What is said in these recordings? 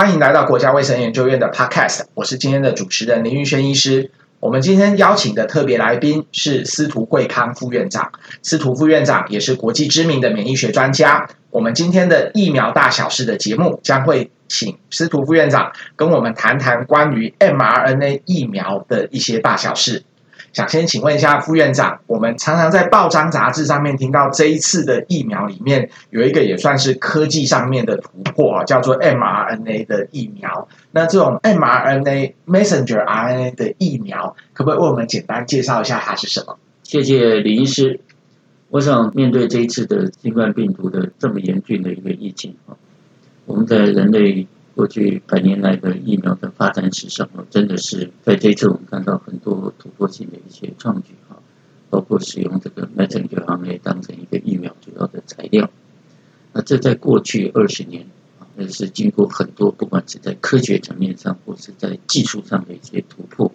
欢迎来到国家卫生研究院的 Podcast，我是今天的主持人林玉轩医师。我们今天邀请的特别来宾是司徒贵康副院长，司徒副院长也是国际知名的免疫学专家。我们今天的疫苗大小事的节目将会请司徒副院长跟我们谈谈关于 mRNA 疫苗的一些大小事。想先请问一下副院长，我们常常在报章杂志上面听到这一次的疫苗里面有一个也算是科技上面的突破，叫做 mRNA 的疫苗。那这种 mRNA messenger RNA 的疫苗，可不可以为我们简单介绍一下它是什么？谢谢李医师。我想面对这一次的新冠病毒的这么严峻的一个疫情啊，我们在人类。过去百年来的疫苗的发展史上，真的是在这次我们看到很多突破性的一些创举哈，包括使用这个 messenger RNA 当成一个疫苗主要的材料。那这在过去二十年啊，那是经过很多不管是在科学层面上，或是在技术上的一些突破，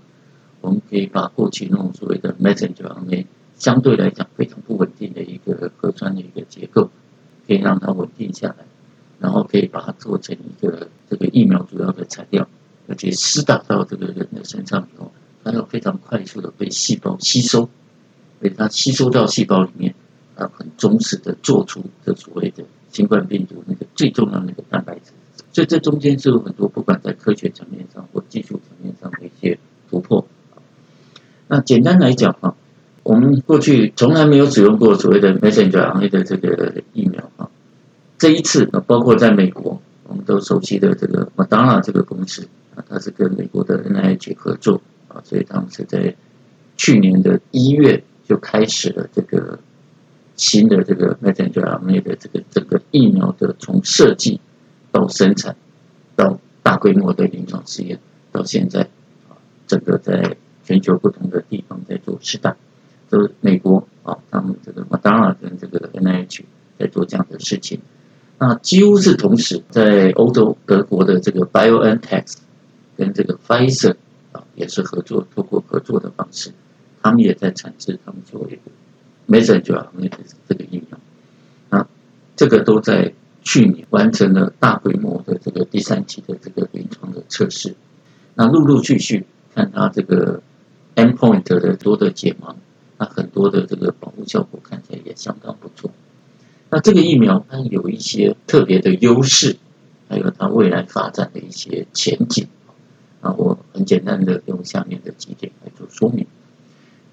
我们可以把过去那种所谓的 messenger RNA 相对来讲非常不稳定的一个核酸的一个结构，可以让它稳定下来。然后可以把它做成一个这个疫苗主要的材料，而且施打到这个人的身上以后，它要非常快速的被细胞吸收，被它吸收到细胞里面，啊，很忠实的做出这所谓的新冠病毒那个最重要的那个蛋白质。所以这中间是有很多不管在科学层面上或技术层面上的一些突破。那简单来讲啊，我们过去从来没有使用过所谓的 messenger RNA 的这个疫苗啊。这一次，包括在美国，我们都熟悉的这个 Moderna 这个公司啊，它是跟美国的 NIH 合作啊，所以他们是在去年的一月就开始了这个新的这个 messenger RNA 的这个整个疫苗的从设计到生产到大规模的临床试验，到现在啊，整个在全球不同的地方在做试打，都是美国啊，他们这个 Moderna 跟这个 NIH 在做这样的事情。那几乎是同时，在欧洲德国的这个 BioNTech 跟这个 Pfizer 啊，也是合作，透过合作的方式，他们也在产制他们所谓的 Messenger 的这个疫苗。啊，这个都在去年完成了大规模的这个第三期的这个临床的测试。那陆陆续续看它这个 endpoint 的多的解盲，那很多的这个保护效果看起来也相当不错。那这个疫苗它有一些特别的优势，还有它未来发展的一些前景。啊，我很简单的用下面的几点来做说明。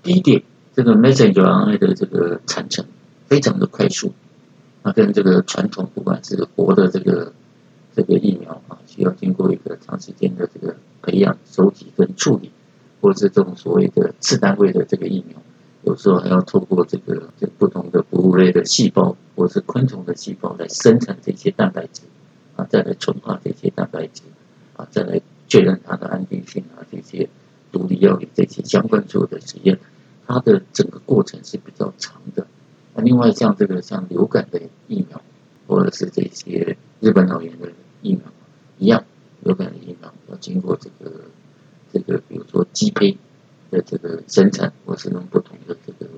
第一点，这个 messenger RNA 的这个产程非常的快速，那跟这个传统不管是活的这个这个疫苗啊，需要经过一个长时间的这个培养、收集跟处理，或者是这种所谓的次单位的这个疫苗。有时候还要透过这个这不同的哺乳类的细胞或是昆虫的细胞来生产这些蛋白质啊，再来纯化这些蛋白质啊，再来确认它的安定性啊，这些毒理药理这些相关所有的实验，它的整个过程是比较长的。那另外像这个像流感的疫苗或者是这些日本脑炎的疫苗一样，流感的疫苗要经过这个这个比如说鸡胚。的这个生产，或是用不同的这个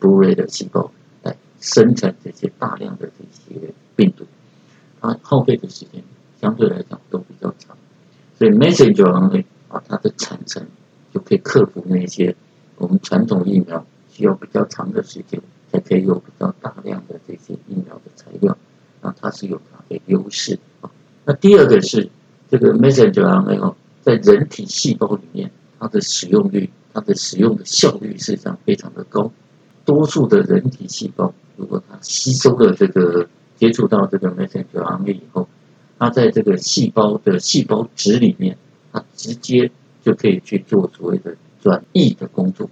部位的细胞来生产这些大量的这些病毒，它耗费的时间相对来讲都比较长，所以 messenger RNA 啊，它的产程就可以克服那些我们传统疫苗需要比较长的时间才可以有比较大量的这些疫苗的材料，那它是有它的优势啊。那第二个是这个 messenger RNA 在人体细胞里面它的使用率。它的使用的效率实际上非常的高，多数的人体细胞，如果它吸收了这个接触到这个 messenger RNA 以后，它在这个细胞的细胞质里面，它直接就可以去做所谓的转译的工作，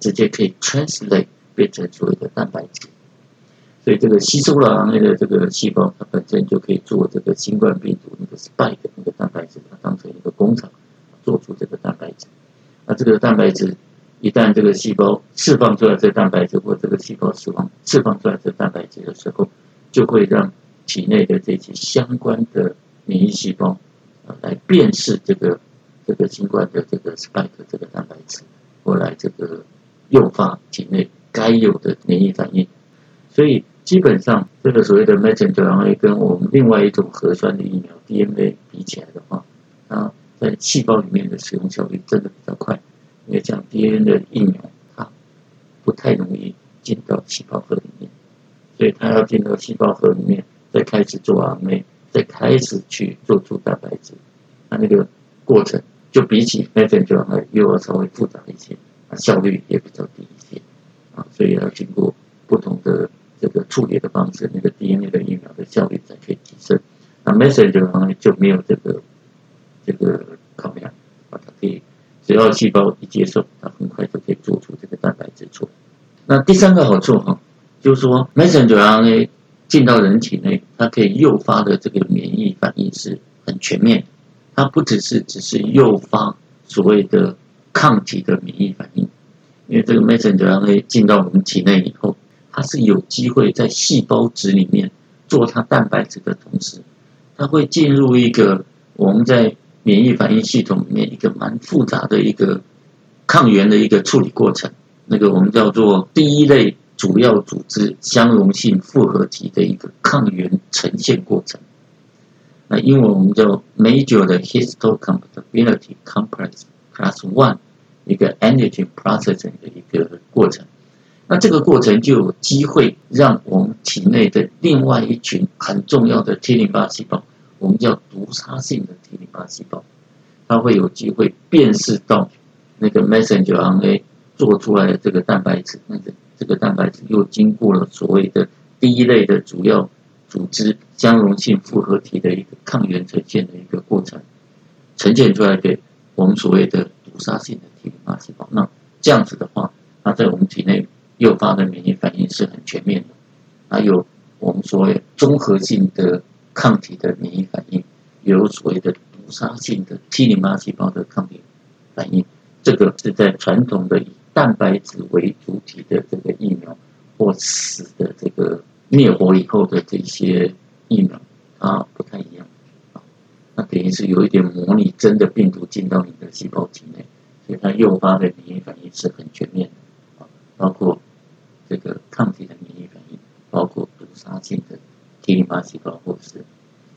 直接可以 translate 变成所谓的蛋白质。所以这个吸收了 RNA 的这个细胞，它本身就可以做这个新冠病毒那个 spike 那个蛋白质，它当成一个工厂，做出这个蛋白质。那这个蛋白质一旦这个细胞释放出来这蛋白质，或这个细胞释放释放出来这蛋白质的时候，就会让体内的这些相关的免疫细胞啊来辨识这个这个新冠的这个 spike 这个蛋白质，过来这个诱发体内该有的免疫反应。所以基本上这个所谓的 messenger RNA 跟我们另外一种核酸的疫苗 DNA 比起来的话，啊在细胞里面的使用效率真的比较快，因为像 DNA 的疫苗，它不太容易进到细胞核里面，所以它要进到细胞核里面，再开始做 RNA，再开始去做出蛋白质，它那个过程就比起 messenger 来又要稍微复杂一些，它效率也比较低一些，啊，所以要经过不同的这个处理的方式，那个 DNA 的疫苗的效率才可以提升。那 messenger 就没有这个。这个抗量，啊，它可以只要细胞一接受，它很快就可以做出这个蛋白质出来。那第三个好处哈，就是说 messenger RNA 进到人体内，它可以诱发的这个免疫反应是很全面，它不只是只是诱发所谓的抗体的免疫反应，因为这个 messenger RNA 进到我们体内以后，它是有机会在细胞质里面做它蛋白质的同时，它会进入一个我们在免疫反应系统里面一个蛮复杂的一个抗原的一个处理过程，那个我们叫做第一类主要组织相容性复合体的一个抗原呈现过程。那英文我们叫 Major 的 Histocompatibility Complex Class One 一个 Antigen Processing 的一个过程。那这个过程就有机会让我们体内的另外一群很重要的 T 淋巴细胞。我们叫毒杀性的 T 淋巴细胞，它会有机会辨识到那个 messenger RNA 做出来的这个蛋白质，那个这个蛋白质又经过了所谓的第一类的主要组织相容性复合体的一个抗原呈现的一个过程，呈现出来给我们所谓的毒杀性的 T 淋巴细胞。那这样子的话，它在我们体内诱发的免疫反应是很全面的，还有我们所谓综合性的。抗体的免疫反应，有所谓的毒杀性的 T 淋巴细胞的抗体反应，这个是在传统的以蛋白质为主体的这个疫苗或死的这个灭活以后的这些疫苗，它不太一样啊，那等于是有一点模拟真的病毒进到你的细胞体内，所以它诱发的免疫反应是很全面的啊，包括这个抗体的免疫反应，包括毒杀性的。T 淋巴细胞，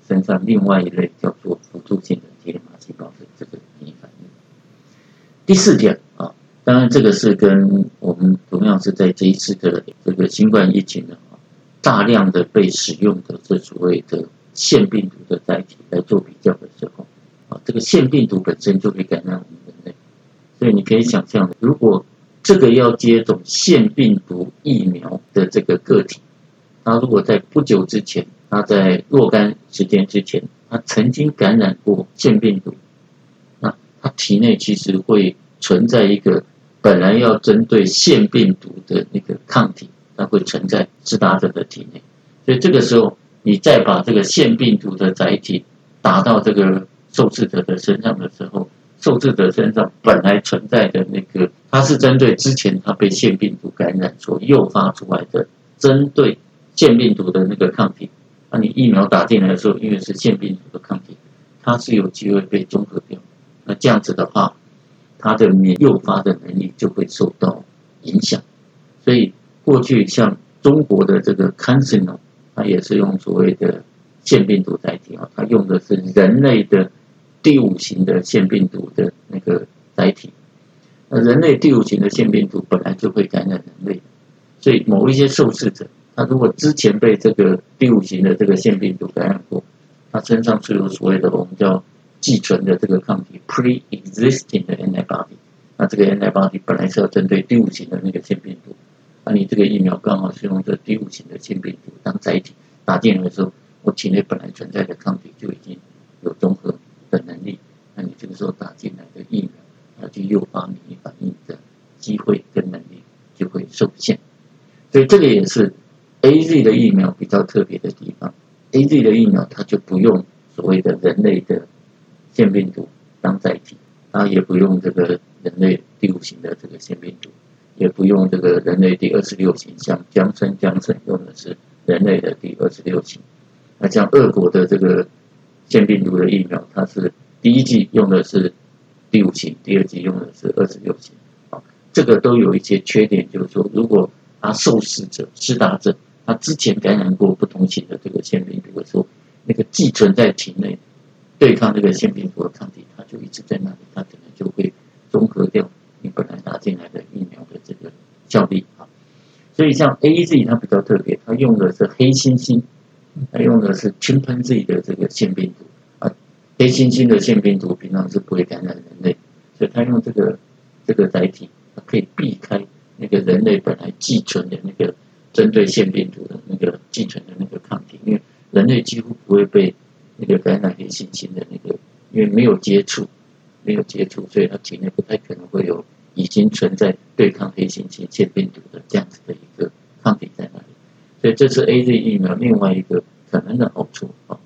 身上另外一类叫做辅助性的 T 淋巴细胞的这个免疫反应。第四点啊，当然这个是跟我们同样是在这一次的这个新冠疫情的啊，大量的被使用的这所谓的腺病毒的载体来做比较的时候啊，这个腺病毒本身就会感染我们人类，所以你可以想象，如果这个要接种腺病毒疫苗的这个个体。他如果在不久之前，他在若干时间之前，他曾经感染过腺病毒，那他体内其实会存在一个本来要针对腺病毒的那个抗体，它会存在施打者的体内，所以这个时候你再把这个腺病毒的载体打到这个受试者的身上的时候，受试者身上本来存在的那个，它是针对之前他被腺病毒感染所诱发出来的，针对。腺病毒的那个抗体，那你疫苗打进来的时候，因为是腺病毒的抗体，它是有机会被中和掉。那这样子的话，它的免诱发的能力就会受到影响。所以过去像中国的这个 c a n c e r 它也是用所谓的腺病毒载体啊，它用的是人类的第五型的腺病毒的那个载体。那人类第五型的腺病毒本来就会感染人类，所以某一些受试者。那如果之前被这个第五型的这个腺病毒感染过，他身上是有所谓的我们叫寄存的这个抗体 （pre-existing 的 antibody）。那这个 antibody 本来是要针对第五型的那个腺病毒，那你这个疫苗刚好是用这第五型的腺病毒当载体打进来的时候，我体内本来存在的抗体就已经有中和的能力，那你这个时候打进来的疫苗，它就诱发免疫反应的机会跟能力就会受限。所以这个也是。A Z 的疫苗比较特别的地方，A Z 的疫苗它就不用所谓的人类的腺病毒当载体，它也不用这个人类第五型的这个腺病毒，也不用这个人类第二十六型，像强生强生用的是人类的第二十六型，那像俄国的这个腺病毒的疫苗，它是第一剂用的是第五型，第二剂用的是二十六型，啊，这个都有一些缺点，就是说如果啊受试者施打者。他之前感染过不同型的这个腺病毒的时候，那个寄存在体内对抗这个腺病毒的抗体，它就一直在那里，它可能就会中和掉你本来打进来的疫苗的这个效力啊。所以像 AZ 它比较特别，它用的是黑猩猩，它用的是 chimpanzee 的这个腺病毒啊，黑猩猩的腺病毒平常是不会感染人类，所以它用这个这个载体，它可以避开那个人类本来寄存的那个。针对腺病毒的那个寄存的那个抗体，因为人类几乎不会被那个感染黑猩猩的那个，因为没有接触，没有接触，所以它体内不太可能会有已经存在对抗黑猩猩腺病毒的这样子的一个抗体在那里。所以这是 AZ 疫苗另外一个可能的好处啊。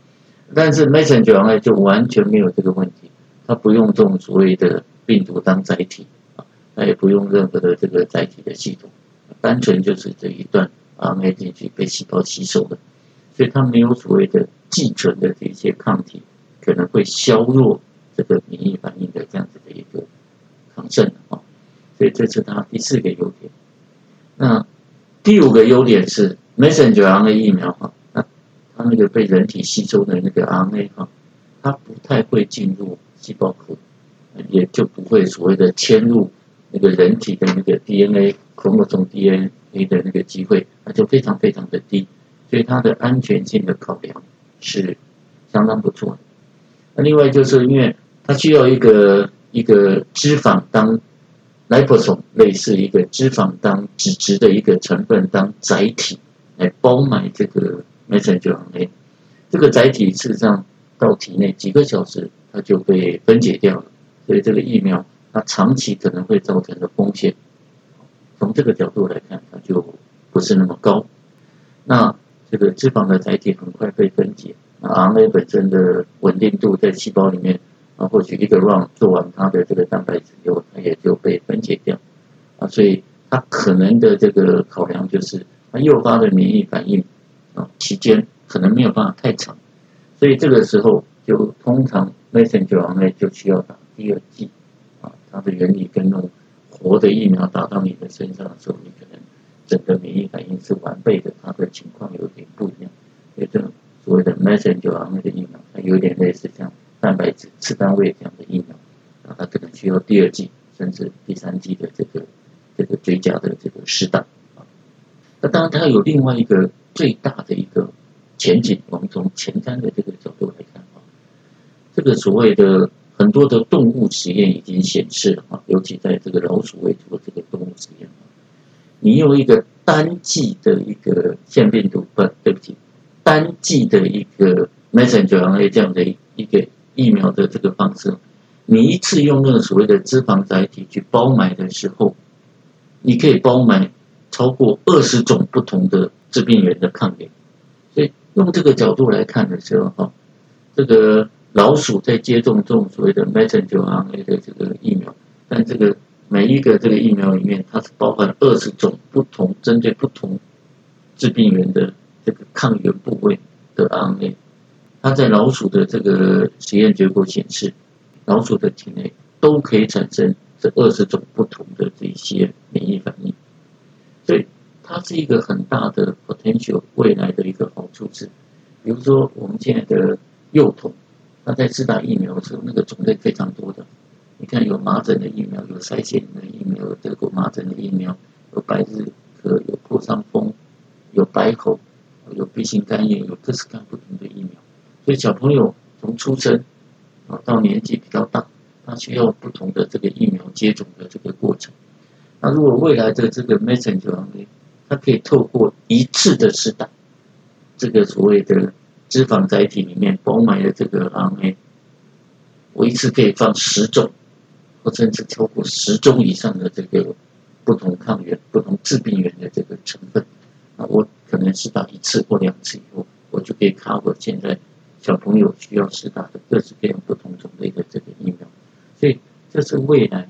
但是 Messenger 就完全没有这个问题，它不用这种所谓的病毒当载体啊，它也不用任何的这个载体的系统。单纯就是这一段 RNA 进去被细胞吸收的，所以它没有所谓的寄存的这些抗体，可能会削弱这个免疫反应的这样子的一个抗性啊。所以这是它第四个优点。那第五个优点是 Messenger RNA 疫苗哈，那它那个被人体吸收的那个 RNA 哈，它不太会进入细胞核，也就不会所谓的迁入那个人体的那个 DNA。通过种 DNA 的那个机会，那就非常非常的低，所以它的安全性的考量是相当不错的。那另外就是因为它需要一个一个脂肪当 liposome 类似一个脂肪当脂质的一个成分当载体来包埋这个 messenger RNA，这个载体事实上到体内几个小时它就被分解掉了，所以这个疫苗它长期可能会造成的风险。从这个角度来看，它就不是那么高。那这个脂肪的载体很快被分解，RNA 本身的稳定度在细胞里面啊，或许一个 run 做完它的这个蛋白质以后，它也就被分解掉啊，所以它可能的这个考量就是它诱发的免疫反应啊期间可能没有办法太长，所以这个时候就通常 messenger RNA 就需要打第二剂，它的原理跟那种。活的疫苗打到你的身上的时候，你可能整个免疫反应是完备的，它的情况有点不一样。所以这种所谓的 messenger RNA 的疫苗，它有点类似像蛋白质次单位这样的疫苗，啊，它可能需要第二剂甚至第三剂的这个这个追加的这个适当。那当然它有另外一个最大的一个前景，我们从前瞻的这个角度来看啊，这个所谓的。多的动物实验已经显示了啊，尤其在这个老鼠为主的这个动物实验，你用一个单剂的一个腺病毒，不，对不起，单剂的一个 messenger RNA 这样的一个疫苗的这个方式，你一次用那个所谓的脂肪载体去包埋的时候，你可以包埋超过二十种不同的致病原的抗原，所以用这个角度来看的时候，哈，这个。老鼠在接种这种所谓的 messenger RNA 的这个疫苗，但这个每一个这个疫苗里面，它是包含二十种不同针对不同致病原的这个抗原部位的 RNA。它在老鼠的这个实验结果显示，老鼠的体内都可以产生这二十种不同的这些免疫反应。所以它是一个很大的 potential，未来的一个好处是，比如说我们现在的幼童。那在自打疫苗的时候，那个种类非常多的。你看，有麻疹的疫苗，有腮腺炎的疫苗，有德国麻疹的疫苗，有白日咳，有破伤风，有白喉，有 B 型肝炎，有各式各样不同的疫苗。所以小朋友从出生啊到年纪比较大，他需要不同的这个疫苗接种的这个过程。那如果未来的这个 messenger 它可以透过一次的施打，这个所谓的。脂肪载体里面包埋的这个 RNA，我一次可以放十种，或甚至超过十种以上的这个不同抗原、不同致病原的这个成分。啊，我可能施打一次或两次以后，我就可以 cover 现在小朋友需要施打的各式各样不同种类的这个疫苗。所以，这是未来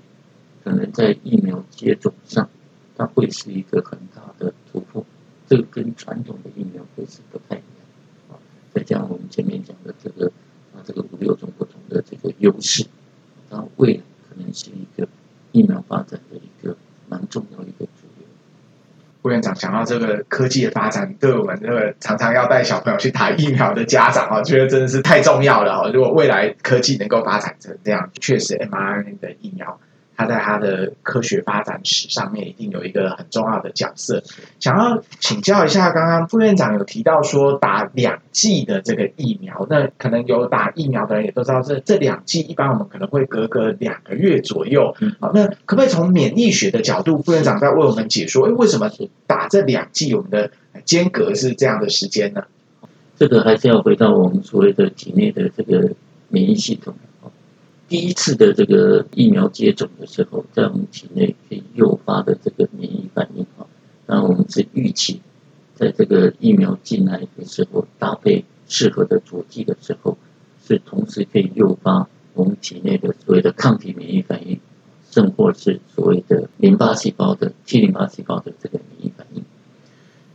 可能在疫苗接种上，它会是一个很大的突破。这个跟传统的疫苗会是不太一样。再加上我们前面讲的这个啊，这个五六种不同的这个优势，那未来可能是一个疫苗发展的一个蛮重要的一个主流。副院长。讲到这个科技的发展，对我们这个常常要带小朋友去打疫苗的家长啊，觉得真的是太重要了。如果未来科技能够发展成这样，确实 mRNA。它的科学发展史上面一定有一个很重要的角色。想要请教一下，刚刚副院长有提到说打两剂的这个疫苗，那可能有打疫苗的人也都知道，这这两剂一般我们可能会隔个两个月左右。好，那可不可以从免疫学的角度，副院长再为我们解说，诶，为什么打这两剂我们的间隔是这样的时间呢？这个还是要回到我们所谓的体内的这个免疫系统。第一次的这个疫苗接种的时候，在我们体内可以诱发的这个免疫反应啊，那我们是预期，在这个疫苗进来的时候，搭配适合的佐剂的时候，是同时可以诱发我们体内的所谓的抗体免疫反应，甚或是所谓的淋巴细胞的 T 淋巴细胞的这个免疫反应。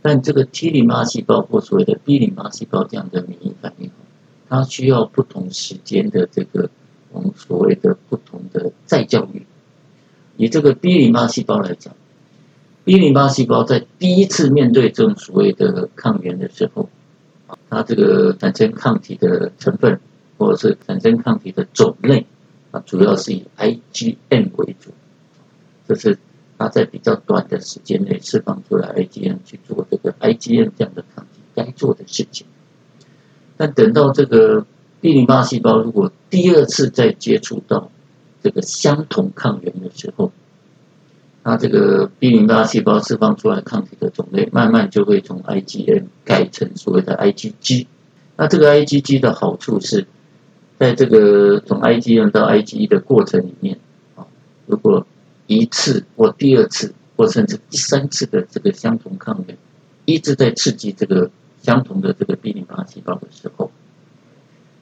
但这个 T 淋巴细胞或所谓的 B 淋巴细胞这样的免疫反应，它需要不同时间的这个。我们所谓的不同的再教育，以这个 B 淋巴细胞来讲，B 淋巴细胞在第一次面对这种所谓的抗原的时候，它这个产生抗体的成分或者是产生抗体的种类啊，主要是以 IgM 为主，这是它在比较短的时间内释放出来 IgM 去做这个 IgM 这样的抗体该做的事情，但等到这个。B 淋巴细胞如果第二次再接触到这个相同抗原的时候，那这个 B 淋巴细胞释放出来抗体的种类，慢慢就会从 IgM 改成所谓的 IgG。那这个 IgG 的好处是，在这个从 IgM 到 IgE 的过程里面，啊，如果一次或第二次或甚至第三次的这个相同抗原，一直在刺激这个相同的这个 B 淋巴细胞的时候，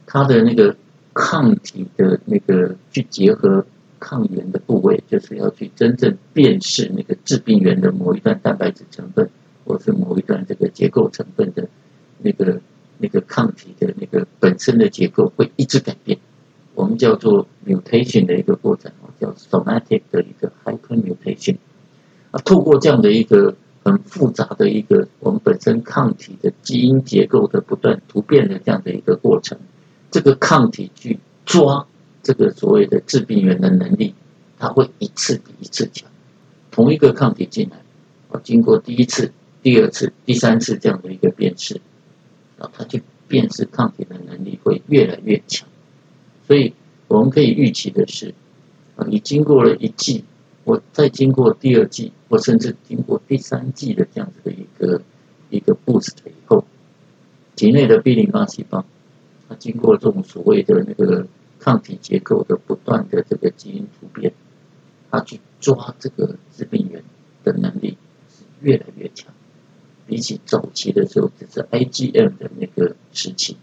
它的那个抗体的那个去结合抗原的部位，就是要去真正辨识那个致病原的某一段蛋白质成分，或是某一段这个结构成分的那个那个抗体的那个本身的结构会一直改变，我们叫做 mutation 的一个过程，叫 somatic 的一个 hypermutation。啊，透过这样的一个很复杂的一个我们本身抗体的基因结构的不断突变的这样的一个过程。这个抗体去抓这个所谓的致病源的能力，它会一次比一次强。同一个抗体进来，啊，经过第一次、第二次、第三次这样的一个辨识，啊，它去辨识抗体的能力会越来越强。所以我们可以预期的是，啊，你经过了一剂，我再经过第二剂，或甚至经过第三剂的这样子的一个一个 boost 以后，体内的 B 淋巴细胞。它经过这种所谓的那个抗体结构的不断的这个基因突变，它去抓这个致病源的能力是越来越强。比起早期的时候，只是 IgM 的那个时期，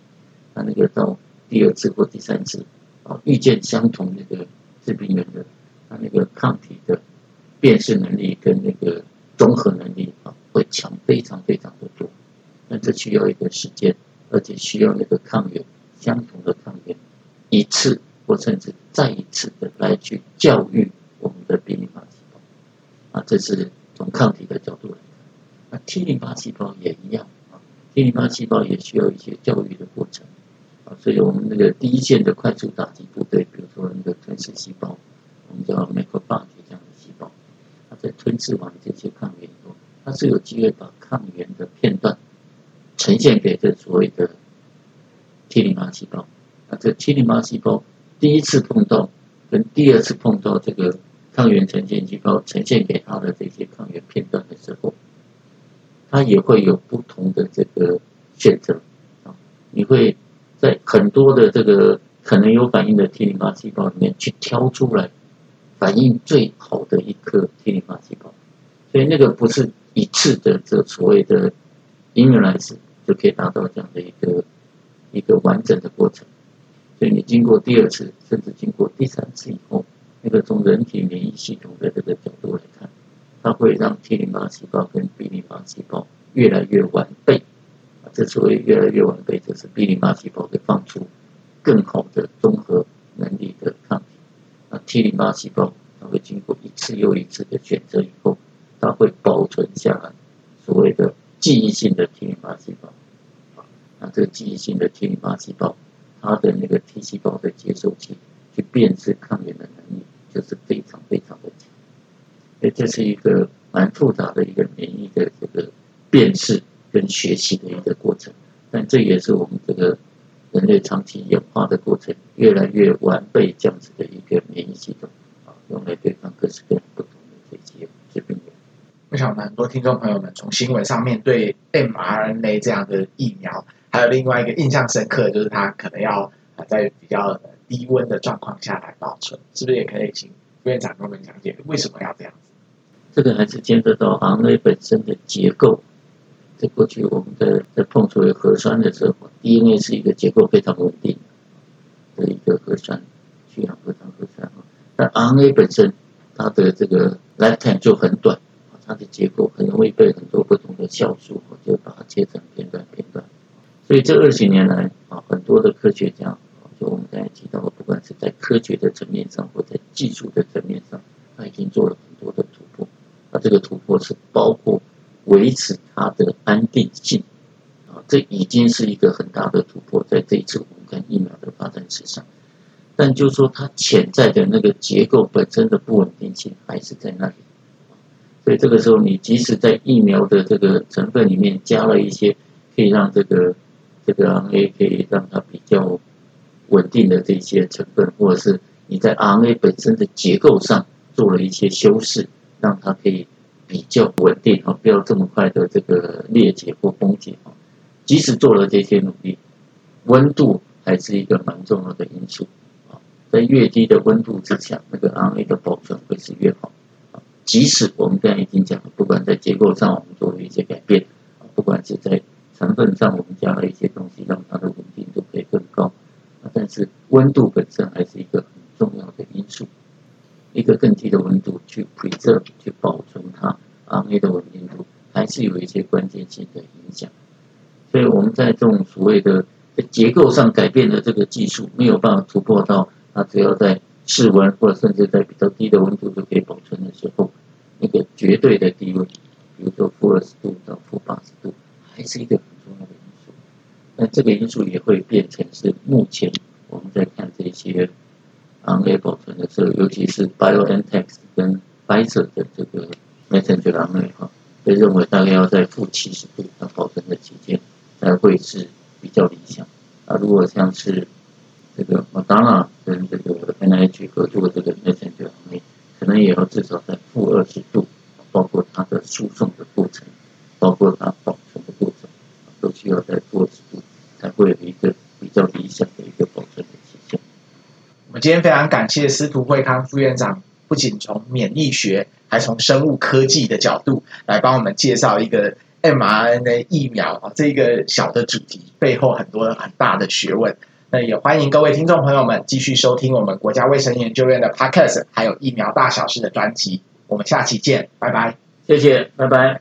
它那个到第二次或第三次啊，遇见相同那个致病源的，它那个抗体的辨识能力跟那个综合能力啊，会强非常非常的多。那这需要一个时间。而且需要那个抗原，次或甚至再一次的来去教育我们的 B 淋巴细胞啊，这是从抗体的角度来看。那 T 淋巴细胞也一样啊，T 淋巴细胞也需要一些教育的过程啊，所以我们那个第一线的快速打击部队，比如说那个吞噬细胞，我们叫 m a c r o b a g 这样的细胞，它在吞噬完这些抗原以后，它是有机会把抗原的片段。呈现给这所谓的 T 淋巴细胞，T 淋巴细胞第一次碰到跟第二次碰到这个抗原呈现细胞呈现给它的这些抗原片段的时候，它也会有不同的这个选择啊。你会在很多的这个可能有反应的 T 淋巴细胞里面去挑出来反应最好的一颗 T 淋巴细胞，所以那个不是一次的这所谓的。Immunize 就可以达到这样的一个一个完整的过程，所以你经过第二次，甚至经过第三次以后，那个从人体免疫系统的这个角度来看，它会让 T 淋巴细胞跟 B 淋巴细胞越来越完备。啊，这所谓越来越完备，就是 B 淋巴细胞会放出更好的综合能力的抗体，那 T 淋巴细胞它会经过一次又一次的选择以后，它会保存下来所谓的。记忆性的 T 淋巴细胞。那这个记忆性的 T 淋巴细胞，它的那个细胞的接受器去辨识抗原的能力，就是非常非常的强。所以这是一个蛮复杂的一个免疫的这个辨识跟学习的一个过程。但这也是我们这个人类长期演化的过程，越来越完备这样子的一个免疫系统啊，用来对抗各式各样不同的这些疾病。我想很多听众朋友们从新闻上面对 mRNA 这样的疫苗。还有另外一个印象深刻，就是它可能要在比较低温的状况下来保存，是不是也可以请副院长跟我们讲解为什么要这样子？这个还是牵涉到 RNA 本身的结构。在过去我们在在碰触核酸的时候，DNA 是一个结构非常稳定的一个核酸，去氧核糖核酸。但 RNA 本身它的这个 lifetime 就很短，它的结构很容易被很多不同的酵素就把它切成片段片段。所以这二十年来啊，很多的科学家，就我们刚才提到的，不管是在科学的层面上，或在技术的层面上，他已经做了很多的突破。那这个突破是包括维持它的安定性啊，这已经是一个很大的突破，在这一次我们看疫苗的发展史上。但就是说，它潜在的那个结构本身的不稳定性还是在那里。所以这个时候，你即使在疫苗的这个成分里面加了一些可以让这个这个 RNA 可以让它比较稳定的这些成分，或者是你在 RNA 本身的结构上做了一些修饰，让它可以比较稳定啊，不要这么快的这个裂解或崩解啊。即使做了这些努力，温度还是一个蛮重要的因素啊。在越低的温度之下，那个 RNA 的保存会是越好。即使我们刚才已经讲了，不管在结构上我们做了一些改变，不管是在成分上，我们加了一些东西，让它的稳定度可以更高。但是温度本身还是一个很重要的因素。一个更低的温度去 preserve 去保存它 RNA 的稳定度，还是有一些关键性的影响。所以我们在这种所谓的在结构上改变的这个技术没有办法突破到，它只要在室温或者甚至在比较低的温度就可以保存的时候，那个绝对的低温，比如说负二十度到负八十度。还是一个很重要的因素，那这个因素也会变成是目前我们在看这些 RNA 保存的时候，尤其是 BioNTech 跟 Pfizer 的这个 messenger RNA 哈，被认为大概要在负七十度它保存的期间才会是比较理想。啊，如果像是这个 Moderna 跟这个 NIH 合作的这个 messenger RNA，可能也要至少在负二十度，包括它的输送的过程，包括它保存的过程。都需要在负二十度才会有一个比较理想的一个保存的期限。我们今天非常感谢司徒惠康副院长，不仅从免疫学，还从生物科技的角度来帮我们介绍一个 mRNA 疫苗啊，这个小的主题背后很多很大的学问。那也欢迎各位听众朋友们继续收听我们国家卫生研究院的 Podcast，还有疫苗大小事的专辑。我们下期见，拜拜，谢谢，拜拜。